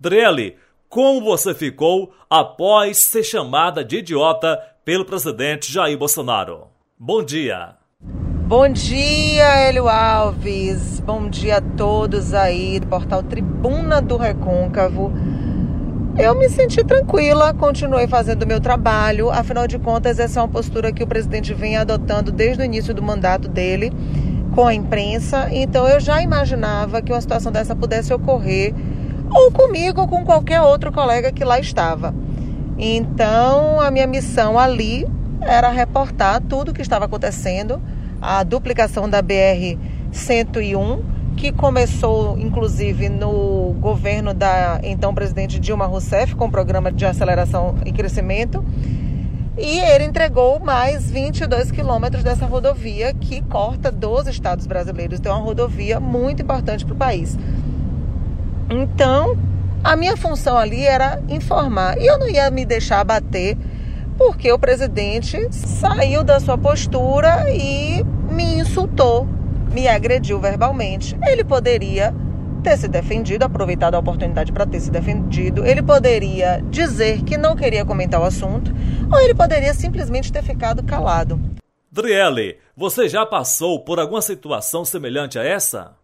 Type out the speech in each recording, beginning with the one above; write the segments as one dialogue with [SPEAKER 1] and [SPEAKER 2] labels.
[SPEAKER 1] Drelli, como você ficou após ser chamada de idiota pelo presidente Jair Bolsonaro? Bom dia.
[SPEAKER 2] Bom dia, Hélio Alves. Bom dia a todos aí do portal Tribuna do Recôncavo. Eu me senti tranquila, continuei fazendo o meu trabalho. Afinal de contas, essa é uma postura que o presidente vem adotando desde o início do mandato dele com a imprensa. Então, eu já imaginava que uma situação dessa pudesse ocorrer ou comigo ou com qualquer outro colega que lá estava. Então, a minha missão ali era reportar tudo o que estava acontecendo, a duplicação da BR 101 que começou inclusive no governo da então presidente Dilma Rousseff com o programa de aceleração e crescimento. E ele entregou mais 22 quilômetros dessa rodovia que corta dos estados brasileiros. Então, é uma rodovia muito importante para o país. Então, a minha função ali era informar. E eu não ia me deixar abater, porque o presidente saiu da sua postura e me insultou me agrediu verbalmente, ele poderia ter se defendido, aproveitado a oportunidade para ter se defendido, ele poderia dizer que não queria comentar o assunto, ou ele poderia simplesmente ter ficado calado.
[SPEAKER 1] Driele, você já passou por alguma situação semelhante a essa?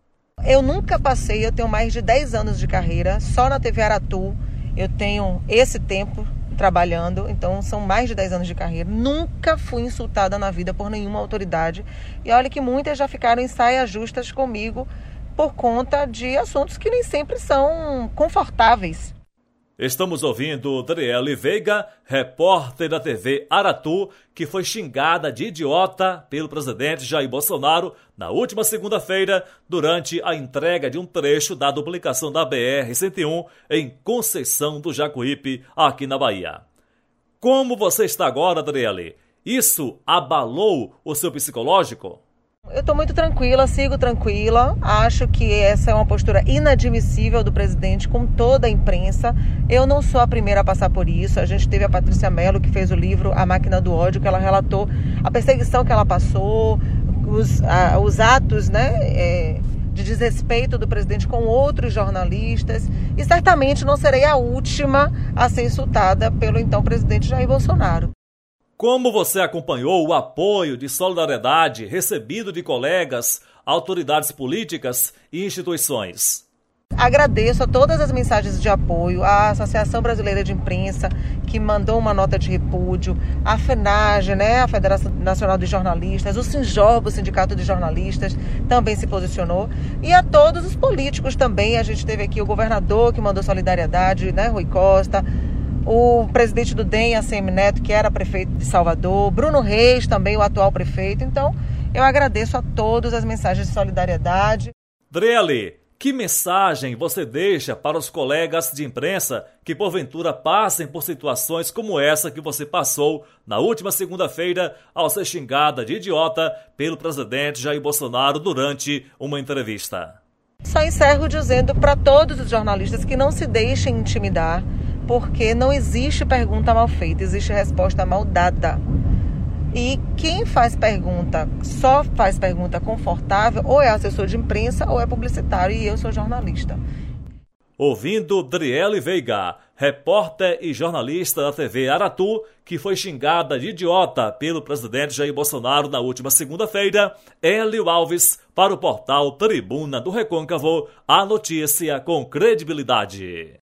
[SPEAKER 2] Eu nunca passei, eu tenho mais de 10 anos de carreira, só na TV Aratu eu tenho esse tempo trabalhando, então são mais de 10 anos de carreira. Nunca fui insultada na vida por nenhuma autoridade. E olha que muitas já ficaram em saias justas comigo por conta de assuntos que nem sempre são confortáveis.
[SPEAKER 1] Estamos ouvindo Driele Veiga, repórter da TV Aratu, que foi xingada de idiota pelo presidente Jair Bolsonaro na última segunda-feira, durante a entrega de um trecho da duplicação da BR-101 em Conceição do Jacuípe, aqui na Bahia. Como você está agora, Driele? Isso abalou o seu psicológico?
[SPEAKER 2] Eu estou muito tranquila, sigo tranquila. Acho que essa é uma postura inadmissível do presidente com toda a imprensa. Eu não sou a primeira a passar por isso. A gente teve a Patrícia Mello, que fez o livro A Máquina do Ódio, que ela relatou a perseguição que ela passou, os, a, os atos né, é, de desrespeito do presidente com outros jornalistas. E certamente não serei a última a ser insultada pelo então presidente Jair Bolsonaro.
[SPEAKER 1] Como você acompanhou o apoio de solidariedade recebido de colegas, autoridades políticas e instituições?
[SPEAKER 2] Agradeço a todas as mensagens de apoio, à Associação Brasileira de Imprensa, que mandou uma nota de repúdio, a FENAGE, né, a Federação Nacional de Jornalistas, o SINJOB, o Sindicato de Jornalistas, também se posicionou, e a todos os políticos também. A gente teve aqui o governador que mandou solidariedade, né, Rui Costa, o presidente do DEM, ACM Neto, que era prefeito de Salvador, Bruno Reis, também o atual prefeito. Então, eu agradeço a todos as mensagens de solidariedade.
[SPEAKER 1] Drelli, que mensagem você deixa para os colegas de imprensa que porventura passem por situações como essa que você passou na última segunda-feira ao ser xingada de idiota pelo presidente Jair Bolsonaro durante uma entrevista?
[SPEAKER 2] Só encerro dizendo para todos os jornalistas que não se deixem intimidar porque não existe pergunta mal feita, existe resposta mal dada. E quem faz pergunta, só faz pergunta confortável, ou é assessor de imprensa ou é publicitário, e eu sou jornalista.
[SPEAKER 1] Ouvindo Driele Veiga, repórter e jornalista da TV Aratu, que foi xingada de idiota pelo presidente Jair Bolsonaro na última segunda-feira, Hélio Alves, para o portal Tribuna do Recôncavo, a notícia com credibilidade.